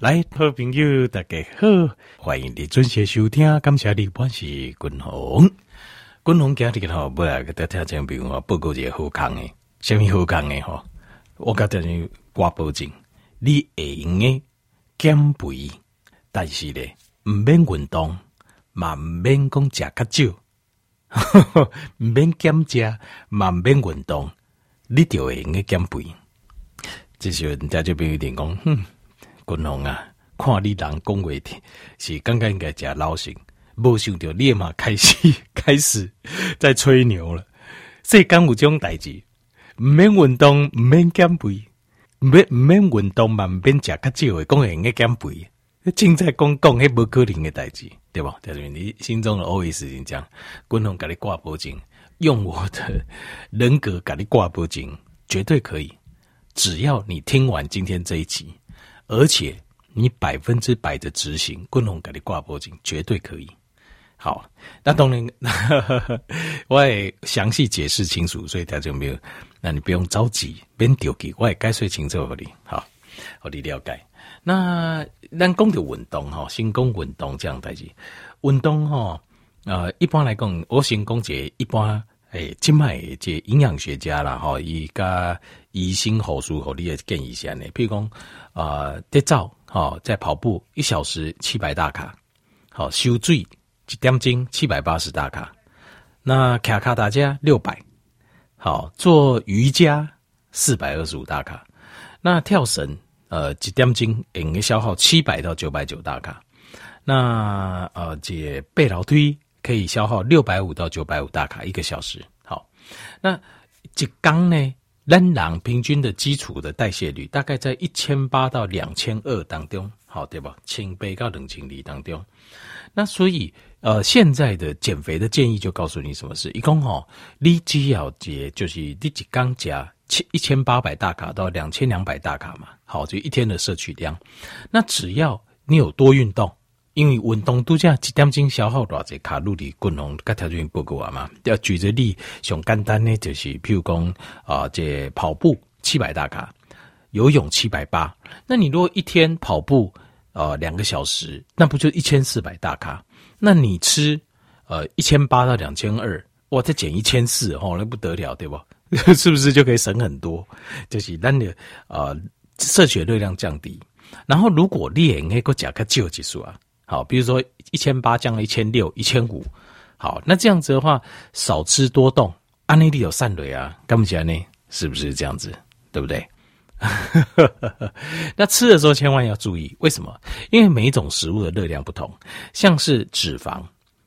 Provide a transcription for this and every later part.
来，好朋友大家好，欢迎你准时收听。感谢你，我是君鸿。君鸿今日吼，不来给大家听，比如说报告一个好康诶，什么好康诶吼？我甲大家挂保证，你会用诶减肥，但是咧，毋免运动，嘛毋免讲食较少，毋免减食，嘛毋免运动，你就会用诶减肥。这时候人家就变有点讲，哼，君龙啊，看你人讲话的，是刚刚应该食老实，无想到立马开始开始在吹牛了。世间有种代志。毋免运动，毋免减肥，毋免毋免运动嘛，毋免食较少诶，讲会用个减肥，正在讲讲迄无可能诶代志，对吧？就是你心中的 OS 是这样，君龙甲你挂保证，用我的人格甲你挂保证，绝对可以。只要你听完今天这一集，而且你百分之百的执行，君鸿甲你挂脖颈，绝对可以。好，那当然，我也详细解释清楚，所以大家没有，那你不用着急，别着急，我也解释清楚给你，好，好你了解。那咱讲的运动哈，先讲运动这样代志，运动哈，呃，一般来讲，我先讲这一般，诶，今麦这营养学家啦，吼，伊甲医生护士和你也建议下呢，譬如讲，呃，得早，哈，在跑步一小时七百大卡，好，修水。一点钟七百八十大卡，那卡卡达加六百，好，做瑜伽四百二十五大卡，那跳绳呃一点钟应该消耗七百到九百九大卡，那呃这背楼梯可以消耗六百五到九百五大卡一个小时，好，那一缸呢，人人平均的基础的代谢率大概在一千八到两千二当中，好对吧？千倍到两千里当中，那所以。呃，现在的减肥的建议就告诉你什么事。一共哈，你只要节就是你一刚加千一千八百大卡到两千两百大卡嘛，好，就一天的摄取量。那只要你有多运动，因为运动度假一点钟消耗多少卡路里，均衡该条件报告啊嘛。要举个例，上简单呢，就是譬如讲啊，这跑步七百大卡，游泳七百八。那你如果一天跑步呃两个小时，那不就一千四百大卡？那你吃，呃，一千八到两千二，哇，再减一千四，哦，那不得了，对吧？是不是就可以省很多？就是让你呃摄取热量降低。然后如果你也能够加个旧技术啊，好，比如说一千八降了一千六、一千五，好，那这样子的话，少吃多动，安内利有善类啊，干不起来呢？是不是这样子？对不对？那吃的时候千万要注意，为什么？因为每一种食物的热量不同，像是脂肪，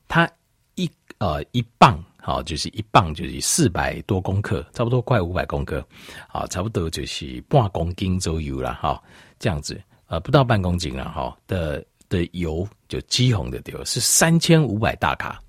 它一呃一磅，好，就是一磅就是四百多公克，差不多快五百公克，好，差不多就是半公斤左右了，哈，这样子，呃，不到半公斤了，哈的的油就肌红的油是三千五百大卡，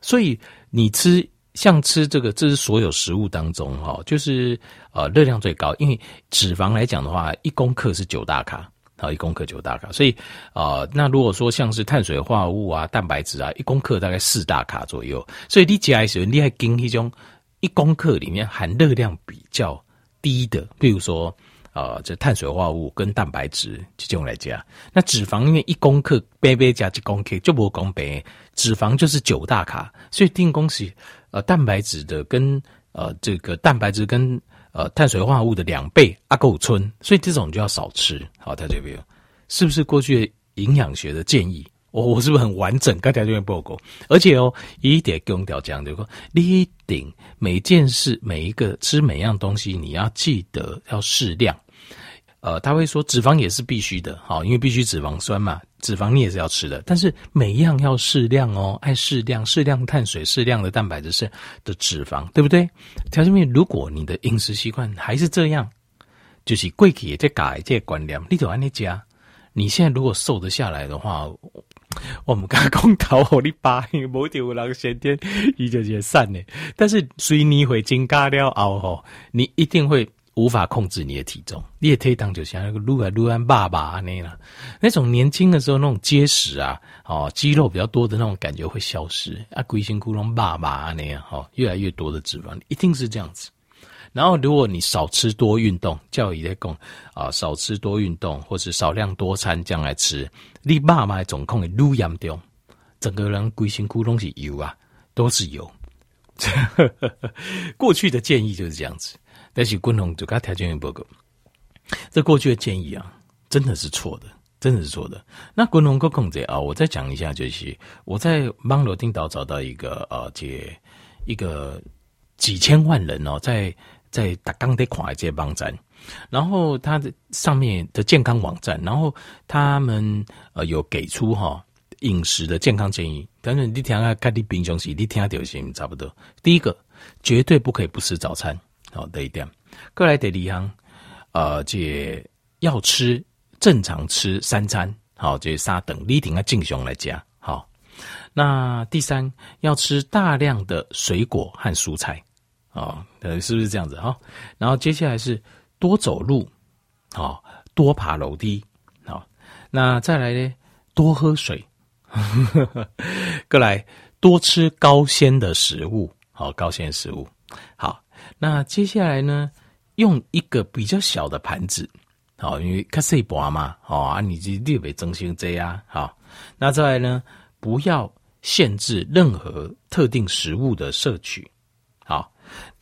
所以你吃。像吃这个，这是所有食物当中哈，就是呃热量最高。因为脂肪来讲的话，一公克是九大卡，好，一公克九大卡。所以呃，那如果说像是碳水化合物啊、蛋白质啊，一公克大概四大卡左右。所以你吃的时候，你还跟一种一公克里面含热量比较低的，比如说呃，这碳水化合物跟蛋白质这种来加，那脂肪因为一公克杯杯加一公克就不公杯，脂肪就是九大卡，所以定公式。呃，蛋白质的跟呃这个蛋白质跟呃碳水化合物的两倍阿够村，所以这种就要少吃。好，大家有没有？是不是过去营养学的建议？我、我是不是很完整？刚才这边报告，而且哦，一点跟调讲就说，你一定每件事每一个吃每样东西，你要记得要适量。呃，他会说脂肪也是必须的，好，因为必须脂肪酸嘛，脂肪你也是要吃的，但是每一样要适量哦，爱适量，适量碳水，适量的蛋白质，是的脂肪，对不对？条件面，如果你的饮食习惯还是这样，就是贵体也在改这观念，你走安那家，你现在如果瘦得下来的话，我们刚刚讲头好你爸，因为某条人先天伊就也散呢，但是随你会增加了后吼，你一定会。无法控制你的体重，你也可以当就像那个撸啊撸啊爸爸那样，那种年轻的时候那种结实啊，哦，肌肉比较多的那种感觉会消失啊，龟形窟窿爸爸那样，哈，越来越多的脂肪，一定是这样子。然后如果你少吃多运动，教育在讲啊，少吃多运动，或是少量多餐这样来吃，你妈妈总控的乳严重，整个人规身躯都是油啊，都是油。过去的建议就是这样子，但是滚龙就给他调整一报告，这过去的建议啊，真的是错的。真的是错的。那滚龙哥控制啊，我再讲一下，就是我在网络听到找到一个呃，这一个几千万人哦，在在打钢的跨这些网站，然后它的上面的健康网站，然后他们呃有给出哈、哦、饮食的健康建议。但是你听下，看你平常时你听下就行，差不多。第一个，绝对不可以不吃早餐，好，这一点。过来第二项，呃，这要吃。正常吃三餐，好，这三等你一定要正常来加好。那第三，要吃大量的水果和蔬菜，啊，呃，是不是这样子哈？然后接下来是多走路，好，多爬楼梯，好。那再来呢，多喝水，过来多吃高纤的食物，好，高纤食物，好。那接下来呢，用一个比较小的盘子。好，因为较细盘嘛，好啊，你就列为中心这样，好，那再来呢，不要限制任何特定食物的摄取，好，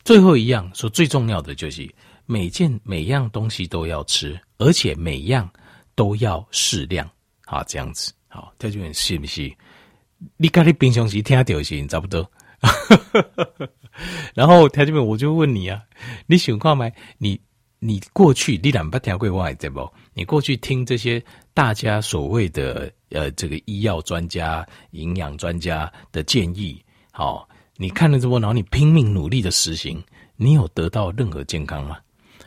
最后一样说最重要的就是每件每样东西都要吃，而且每样都要适量，好，这样子，好，这就很是不是？你看你平常时听到是差不多，然后条这边我就问你啊，你喜欢看吗？你？你过去你两不条规外对不？你过去听这些大家所谓的呃这个医药专家、营养专家的建议，好，你看了这么，然后你拼命努力的实行，你有得到任何健康吗？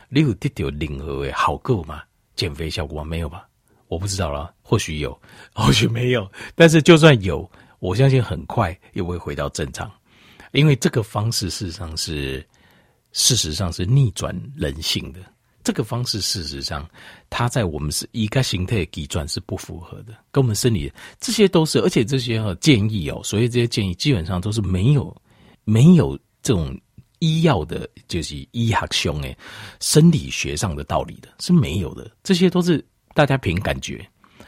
你有得到任何的好够吗？减肥效果吗？没有吧？我不知道了，或许有，或许没有。但是就算有，我相信很快又会回到正常，因为这个方式事实上是。事实上是逆转人性的这个方式，事实上它在我们是一个形态的计转是不符合的，跟我们生理这些都是，而且这些建议哦，所以这些建议基本上都是没有没有这种医药的，就是医学上诶生理学上的道理的，是没有的。这些都是大家凭感觉，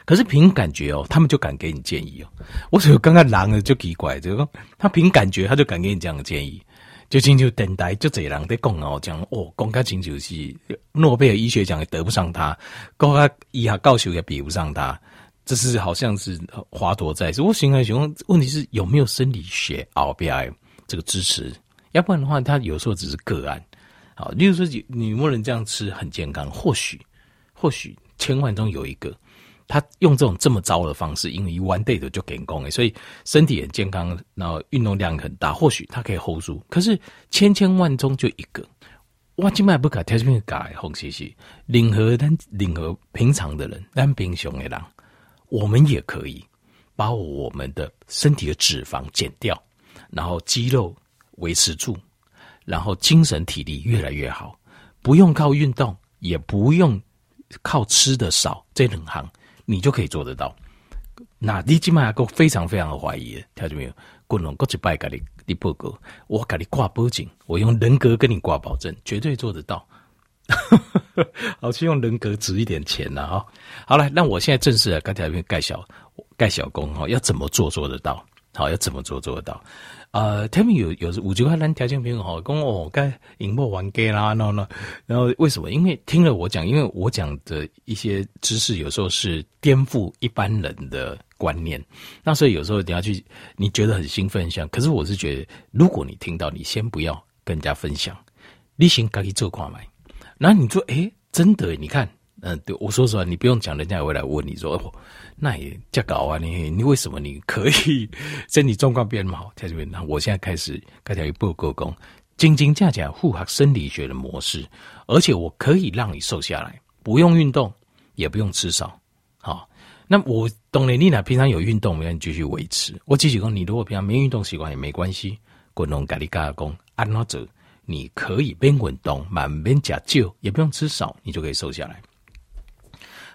可是凭感觉哦，他们就敢给你建议哦。我觉得刚刚狼的就奇怪，这个他凭感觉他就敢给你这样的建议。就亲就等待，就这人在讲哦，讲哦，讲个亲就是诺贝尔医学奖也得不上他，讲个医学教授也比不上他，这是好像是华佗在世。我现在想问题是有没有生理学 RBI 这个支持？要不然的话，他有时候只是个案。好，例如说女牧人这样吃很健康，或许或许千万中有一个。他用这种这么糟的方式，因为一 one day 的就给功，所以身体很健康，然后运动量很大，或许他可以 hold 住。可是千千万中就一个，哇！今麦不改，条件改，红兮兮。领和但领和平常的人，但平常的人，我们也可以把我们的身体的脂肪减掉，然后肌肉维持住，然后精神体力越来越好，不用靠运动，也不用靠吃的少，这两行。你就可以做得到。那你今麦个非常非常的怀疑，听见没有？滚龙过去拜给你，你不够，我给你挂保证，我用人格跟你挂保证，绝对做得到。好，去用人格值一点钱了啊！好了，那我现在正式的跟大家介绍盖小工哈，要怎么做做得到？好，要怎么做做得到？呃，他们有有五句话，咱条件平好，跟我该引爆玩 gay 啦，然后呢，然后为什么？因为听了我讲，因为我讲的一些知识有时候是颠覆一般人的观念，那所以有时候你要去，你觉得很兴奋，像，可是我是觉得，如果你听到，你先不要跟人家分享，你先自己做看买，然后你说，诶，真的，你看。嗯，对，我说实话，你不用讲，人家也会来问你说，哦，那也这搞啊，你你为什么你可以身体状况变那么好？在这边，那我现在开始开始一步沟工，真真正正符合生理学的模式，而且我可以让你瘦下来，不用运动，也不用吃少。好，那我懂了，你呢平常有运动，我让你继续维持。我继续讲，你如果平常没运动习惯也没关系，滚龙咖喱加工按哪走，你可以边运动，慢边加酒，也不用吃少，你就可以瘦下来。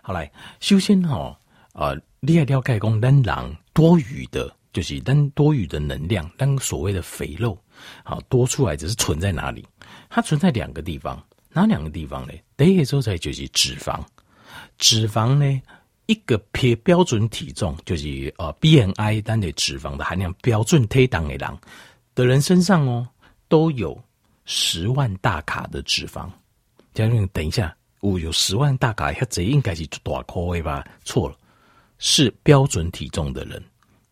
好来，首先哈，呃，你要了解讲，咱人多余的就是当多余的能量，当所谓的肥肉，好多出来只是存在哪里？它存在两个地方，哪两个地方呢？第一个所在就是脂肪，脂肪呢，一个撇标准体重就是呃 BMI 单的脂肪的含量标准推档的人的人身上哦，都有十万大卡的脂肪。嘉宾，等一下，我有十万大卡，他贼应该是大口味吧？错了，是标准体重的人。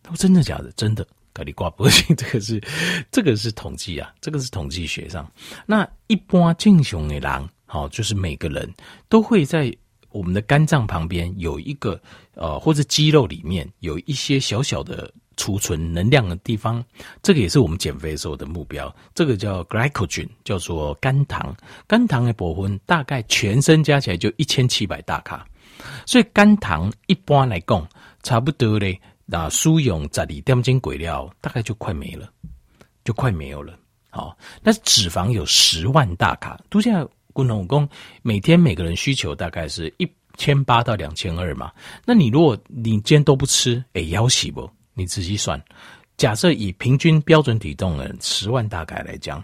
他说真的假的？真的，咖喱挂不行。这个是，这个是统计啊，这个是统计学上。那一般正常的人，好，就是每个人都会在我们的肝脏旁边有一个呃，或者肌肉里面有一些小小的储存能量的地方。这个也是我们减肥时候的目标。这个叫 glycogen，叫做肝糖。肝糖的部分大概全身加起来就一千七百大卡，所以肝糖一般来讲，差不多嘞。那输用在里点进鬼料，大概就快没了，就快没有了。好，那脂肪有十万大卡，都现在滚龙工每天每个人需求大概是一千八到两千二嘛。那你如果你今天都不吃，哎，要死不？你仔细算，假设以平均标准体重的人十万大概来讲，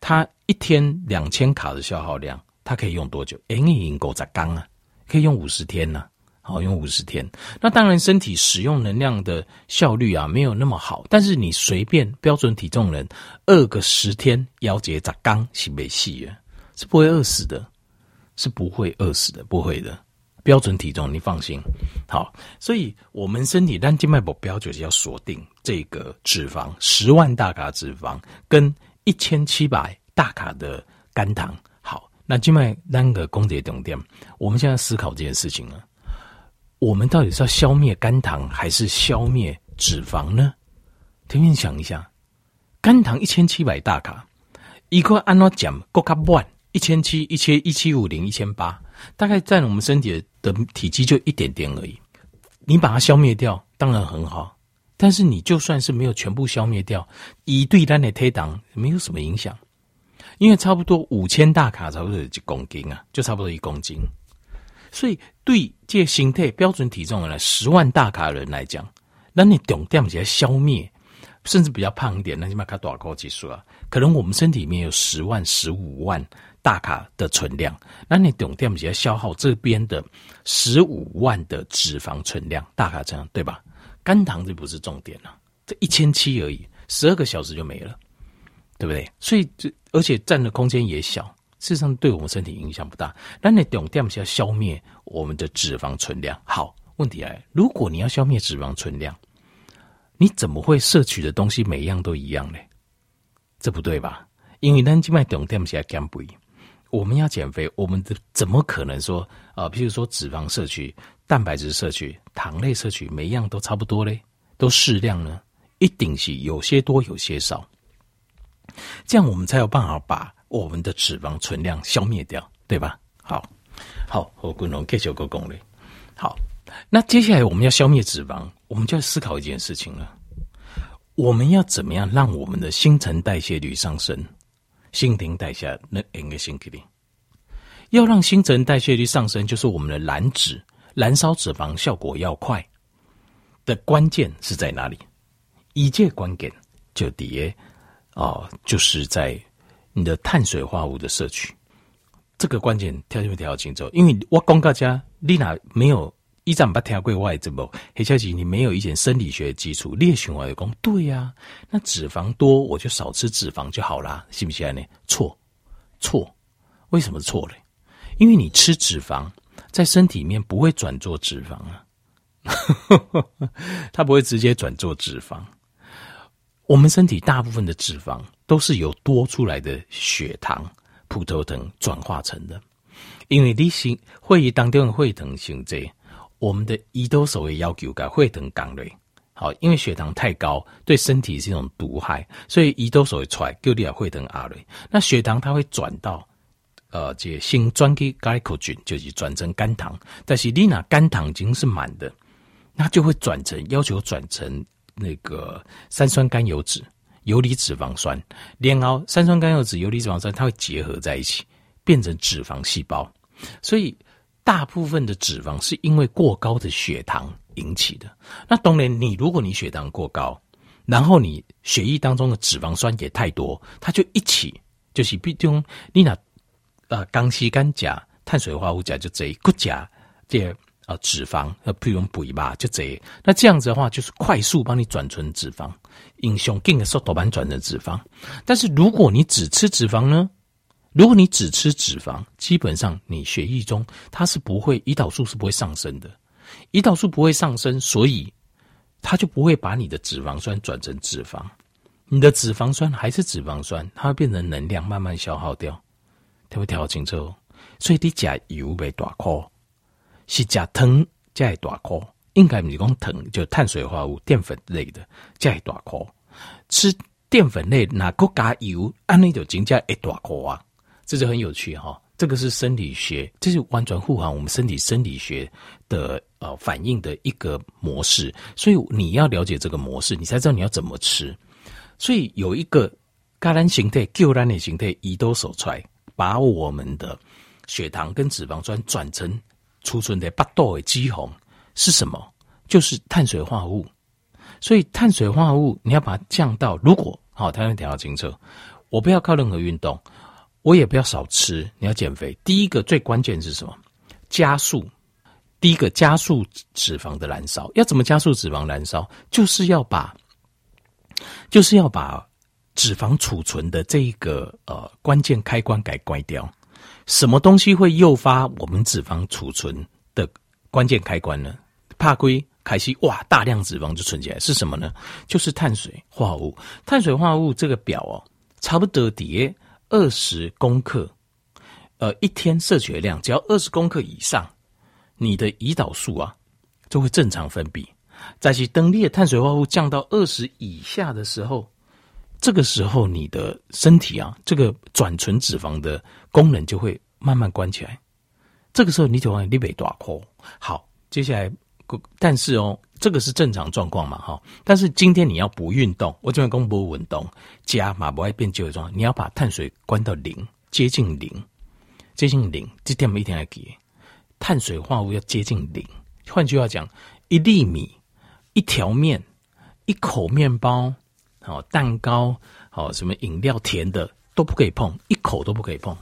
他一天两千卡的消耗量，他可以用多久？哎，你已经够在缸啊，可以用五十天呢。好，用五十天，那当然身体使用能量的效率啊没有那么好，但是你随便标准体重人饿个十天，腰节砸缸是没戏啊，是不会饿死的，是不会饿死的，不会的。标准体重你放心。好，所以我们身体单静脉搏标就是要锁定这个脂肪，十万大卡脂肪跟一千七百大卡的肝糖。好，那静脉单个攻击重点，我们现在思考这件事情了。我们到底是要消灭肝糖还是消灭脂肪呢？听听想一下，肝糖一千七百大卡，一个按照讲够卡万一千七一千一七五零一千八，大概占我们身体的体积就一点点而已。你把它消灭掉，当然很好。但是你就算是没有全部消灭掉，一对单的推挡没有什么影响，因为差不多五千大卡差不多一公斤啊，就差不多一公斤。所以，对这形态标准体重的人，十万大卡的人来讲，那你重点是要消灭，甚至比较胖一点，那起码卡多少高技术啊？可能我们身体里面有十万、十五万大卡的存量，那你重点是要消耗这边的十五万的脂肪存量，大卡这样对吧？肝糖这不是重点啊，这一千七而已，十二个小时就没了，对不对？所以这而且占的空间也小。事实上，对我们身体影响不大。但你重点是要消灭我们的脂肪存量。好，问题来，如果你要消灭脂肪存量，你怎么会摄取的东西每一样都一样呢？这不对吧？因为咱今麦重点是要减肥，我们要减肥，我们的怎么可能说啊？譬如说脂肪摄取、蛋白质摄取、糖类摄取，每一样都差不多嘞，都适量呢？一定是有些多，有些少，这样我们才有办法把。我们的脂肪存量消灭掉，对吧？好，好，我滚龙 K 九个功率。好，那接下来我们要消灭脂肪，我们就要思考一件事情了：我们要怎么样让我们的新陈代谢率上升？新陈代谢那应该先给你。要让新陈代谢率上升，就是我们的燃脂、燃烧脂肪效果要快的关键是在哪里？一切关键就底下哦，就是在。你的碳水化合物的摄取，这个关键条件条清楚。因为我讲大家，丽娜没有一站把跳过外这么黑小姐，你没有一点生理学基础，列循环的功，对呀、那脂肪多，我就少吃脂肪就好啦，信不信呢？错，错，为什么错嘞？因为你吃脂肪，在身体里面不会转做脂肪啊，它不会直接转做脂肪。我们身体大部分的脂肪都是由多出来的血糖、葡萄糖转化成的。因为例行会议当中的会糖性质，我们的胰岛素的要求改血糖降了。好，因为血糖太高对身体是一种毒害，所以胰岛素会出来，就你要血糖压了。那血糖它会转到呃，这新转给 glycogen 就是转成肝糖，但是你那肝糖已经是满的，那就会转成要求转成。那个三酸甘油酯、游离脂肪酸，然后三酸甘油酯、游离脂肪酸，它会结合在一起，变成脂肪细胞。所以大部分的脂肪是因为过高的血糖引起的。那当然，你如果你血糖过高，然后你血液当中的脂肪酸也太多，它就一起就是比如你那呃刚吸干钾碳水化合物钾就这骨钾这呃脂肪呃不用补一把就这，那这样子的话就是快速帮你转成脂肪，英雄劲的时候多半转成脂肪。但是如果你只吃脂肪呢？如果你只吃脂肪，基本上你血液中它是不会胰岛素是不会上升的，胰岛素不会上升，所以。它就不会把你的脂肪酸转成脂肪，你的脂肪酸还是脂肪酸，它会变成能量慢慢消耗掉，听不听清楚？所以你吃油被大颗，是吃糖才大颗，应该不是讲糖，就碳水化合物、淀粉类的才大颗。吃淀粉类哪个加油，按那就真正会大颗啊，这就很有趣哈。这个是生理学，这是完全符合我们身体生理学的呃反应的一个模式，所以你要了解这个模式，你才知道你要怎么吃。所以有一个橄榄形态、救兰的形态，胰岛素出来，把我们的血糖跟脂肪酸转成储存的八道的肌红是什么？就是碳水化合物。所以碳水化合物你要把它降到，如果好，它要调清楚，我不要靠任何运动。我也不要少吃，你要减肥。第一个最关键是什么？加速。第一个加速脂肪的燃烧。要怎么加速脂肪燃烧？就是要把，就是要把脂肪储存的这一个呃关键开关给关掉。什么东西会诱发我们脂肪储存的关键开关呢？怕龟开西哇，大量脂肪就存起来，是什么呢？就是碳水化合物。碳水化合物这个表哦，差不多底。二十公克，呃，一天摄取的量只要二十公克以上，你的胰岛素啊就会正常分泌。在其等你的碳水化合物降到二十以下的时候，这个时候你的身体啊，这个转存脂肪的功能就会慢慢关起来。这个时候你就会立北大颗。好，接下来，但是哦，这个是正常状况嘛，哈。但是今天你要不运动，我这边公布运动加马不爱变旧的状，你要把碳水关到零，接近零，接近零，这点每一天来给碳水化合物要接近零。换句话讲，一粒米、一条面、一口面包、好蛋糕、好什么饮料、甜的都不可以碰，一口都不可以碰。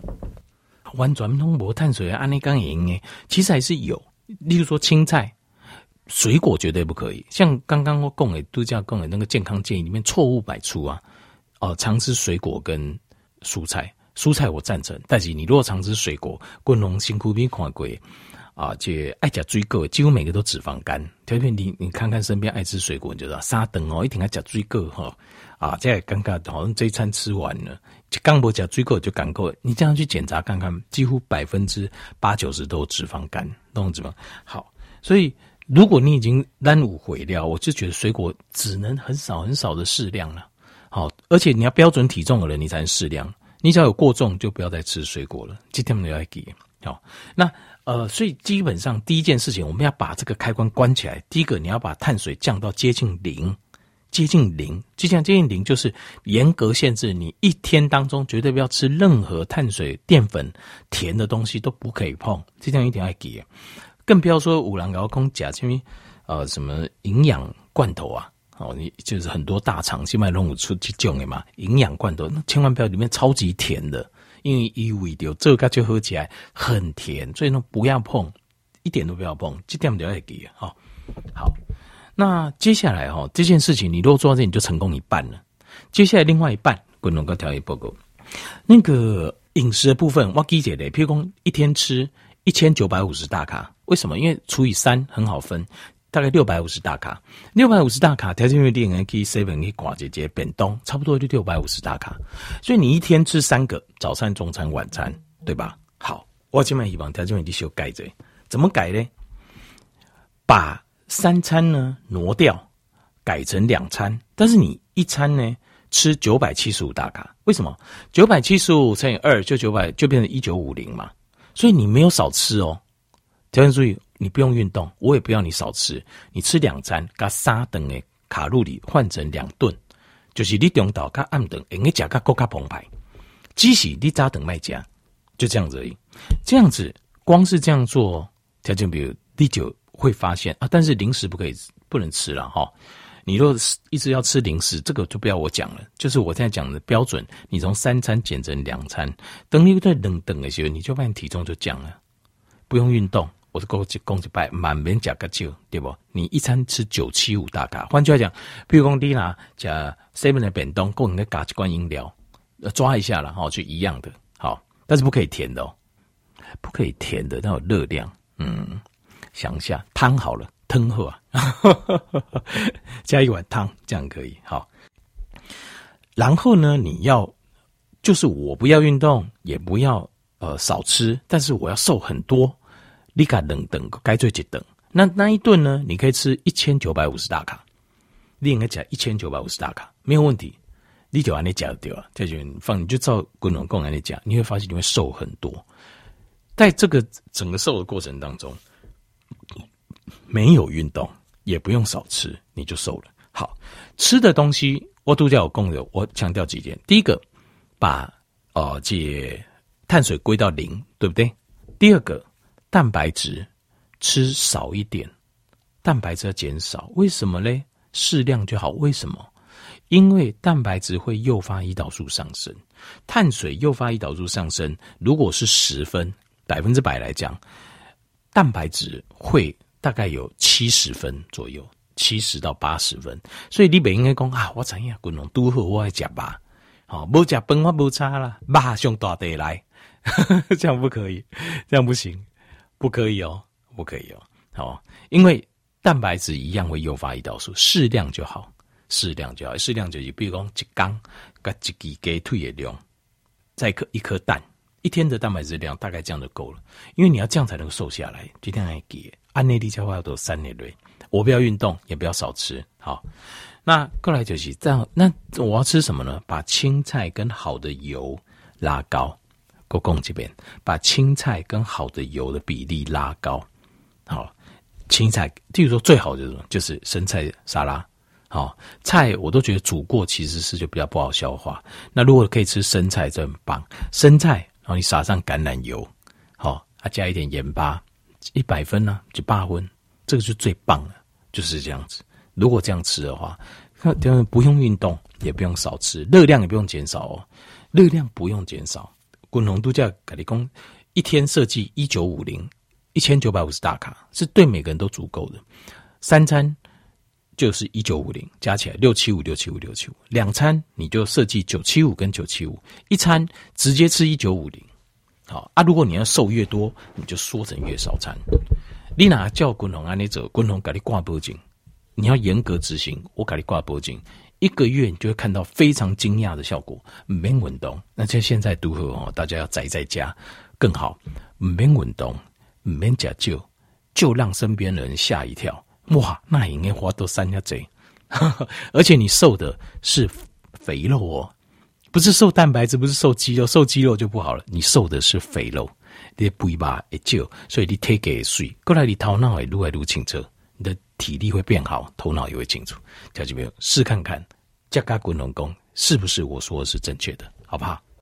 完全通无碳水啊，安尼刚赢诶，其实还是有，例如说青菜。水果绝对不可以，像刚刚我讲的度假讲的那个健康建议里面错误百出啊！哦，常吃水果跟蔬菜，蔬菜我赞成，但是你如果常吃水果，滚龙辛苦比看贵啊，这爱吃水果，几乎每个都脂肪肝。特别你你看看身边爱吃水果，你就知道沙等哦，一定要吃水果哈啊！这尴尬，好像这一餐吃完了，刚不吃水果就赶够，你这样去检查看看，几乎百分之八九十都脂肪肝，懂脂肪。好，所以。如果你已经耽误毁掉，我就觉得水果只能很少很少的适量了。好，而且你要标准体重的人，你才能适量。你只要有过重，就不要再吃水果了。今天我们要给好，那呃，所以基本上第一件事情，我们要把这个开关关起来。第一个，你要把碳水降到接近零，接近零，就像接近零，就是严格限制你一天当中绝对不要吃任何碳水、淀粉、甜的东西都不可以碰。这样一定要给。更不要说五郎高空假，因为呃什么营养罐头啊，哦，你就是很多大厂去卖弄不出去种的嘛，营养罐头，那千万不要里面超级甜的，因为一味丢这个就喝起来很甜，所以呢不要碰，一点都不要碰，这点都要给哈。好，那接下来哈这件事情，你如果做到这，你就成功一半了。接下来另外一半，滚龙哥调理报告，那个饮食的部分，我记起来，譬如说一天吃一千九百五十大卡。为什么？因为除以三很好分，大概六百五十大卡。六百五十大卡，条件会令人可以 seven 可以寡姐姐变动，差不多就六百五十大卡。所以你一天吃三个早餐、中餐、晚餐，对吧？好，我今晚希望条件你修改着，怎么改呢？把三餐呢挪掉，改成两餐，但是你一餐呢吃九百七十五大卡。为什么？九百七十五乘以二就九百，就变成一九五零嘛。所以你没有少吃哦。条件注意，你不用运动，我也不要你少吃。你吃两餐，加三顿的卡路里换成两顿，就是你中岛加暗顿，应该加个够加澎湃。即使你早顿卖加，就这样子而已。这样子，光是这样做，条件比如你就会发现啊。但是零食不可以，不能吃了哈。你若是一直要吃零食，这个就不要我讲了。就是我现在讲的标准，你从三餐减成两餐，等你在冷等的时候，你就发现体重就降了。不用运动，我是讲一讲一拜，满面加个酒，对不？你一餐吃九七五大卡，换句话讲，比如讲你拿加 seven 的便当，够你的加一罐饮料，抓一下了哈，就一样的，好，但是不可以甜的哦，不可以甜的，那有热量，嗯。想一下，汤好了，汤喝啊，加一碗汤，这样可以好。然后呢，你要就是我不要运动，也不要呃少吃，但是我要瘦很多。你敢等等，该最几等？那那一顿呢？你可以吃一千九百五十大卡，你应该讲一千九百五十大卡没有问题。你就按你讲对吧？这就放你就照滚龙贡按你讲，你会发现你会瘦很多。在这个整个瘦的过程当中。没有运动，也不用少吃，你就瘦了。好，吃的东西我都叫我供的，我强调几点：第一个，把呃这碳水归到零，对不对？第二个，蛋白质吃少一点，蛋白质要减少，为什么呢？适量就好。为什么？因为蛋白质会诱发胰岛素上升，碳水诱发胰岛素上升，如果是十分，百分之百来讲。蛋白质会大概有七十分左右，七十到八十分，所以你不应该讲啊，我怎样滚龙都好，我爱吃吧，好，不吃饭我不差了，马上大地来，这样不可以，这样不行，不可以哦，不可以哦，好，因为蛋白质一样会诱发胰岛素，适量就好，适量就好，适量就是比如讲一缸跟一支鸡腿的量，再一颗一颗蛋。一天的蛋白质量大概这样就够了，因为你要这样才能瘦下来。今天来给按内力消化都三年内，我不要运动，也不要少吃。好，那过来就是这样。那我要吃什么呢？把青菜跟好的油拉高。国共这边把青菜跟好的油的比例拉高。好，青菜，譬如说最好的就是生菜沙拉。好，菜我都觉得煮过其实是就比较不好消化。那如果可以吃生菜，就很棒。生菜。然后你撒上橄榄油，好，啊，加一点盐巴，一百分呢，就八分，这个就最棒了，就是这样子。如果这样吃的话，不用运动，也不用少吃，热量也不用减少哦，热量不用减少。滚龙度假咖喱工一天设计一九五零，一千九百五十大卡，是对每个人都足够的。三餐就是一九五零，加起来六七五六七五六七五。两餐你就设计九七五跟九七五，一餐直接吃一九五零。好啊，如果你要瘦越多，你就缩成越少餐。你哪叫滚龙啊？你走滚龙给你挂脖颈，你要严格执行。我给你挂脖颈，一个月你就会看到非常惊讶的效果。没运动，那像现在如何哦？大家要宅在家更好。没运动，没假就就让身边的人吓一跳。哇，那应该花多三下贼，而且你瘦的是肥肉哦，不是瘦蛋白质，不是瘦肌肉，瘦肌肉就不好了。你瘦的是肥肉，你的肥吧也就，所以你体格水过来，你头脑会越来越清澈，你的体力会变好，头脑也会清楚。小姐妹试看看，加加滚龙功是不是我说的是正确的，好不好？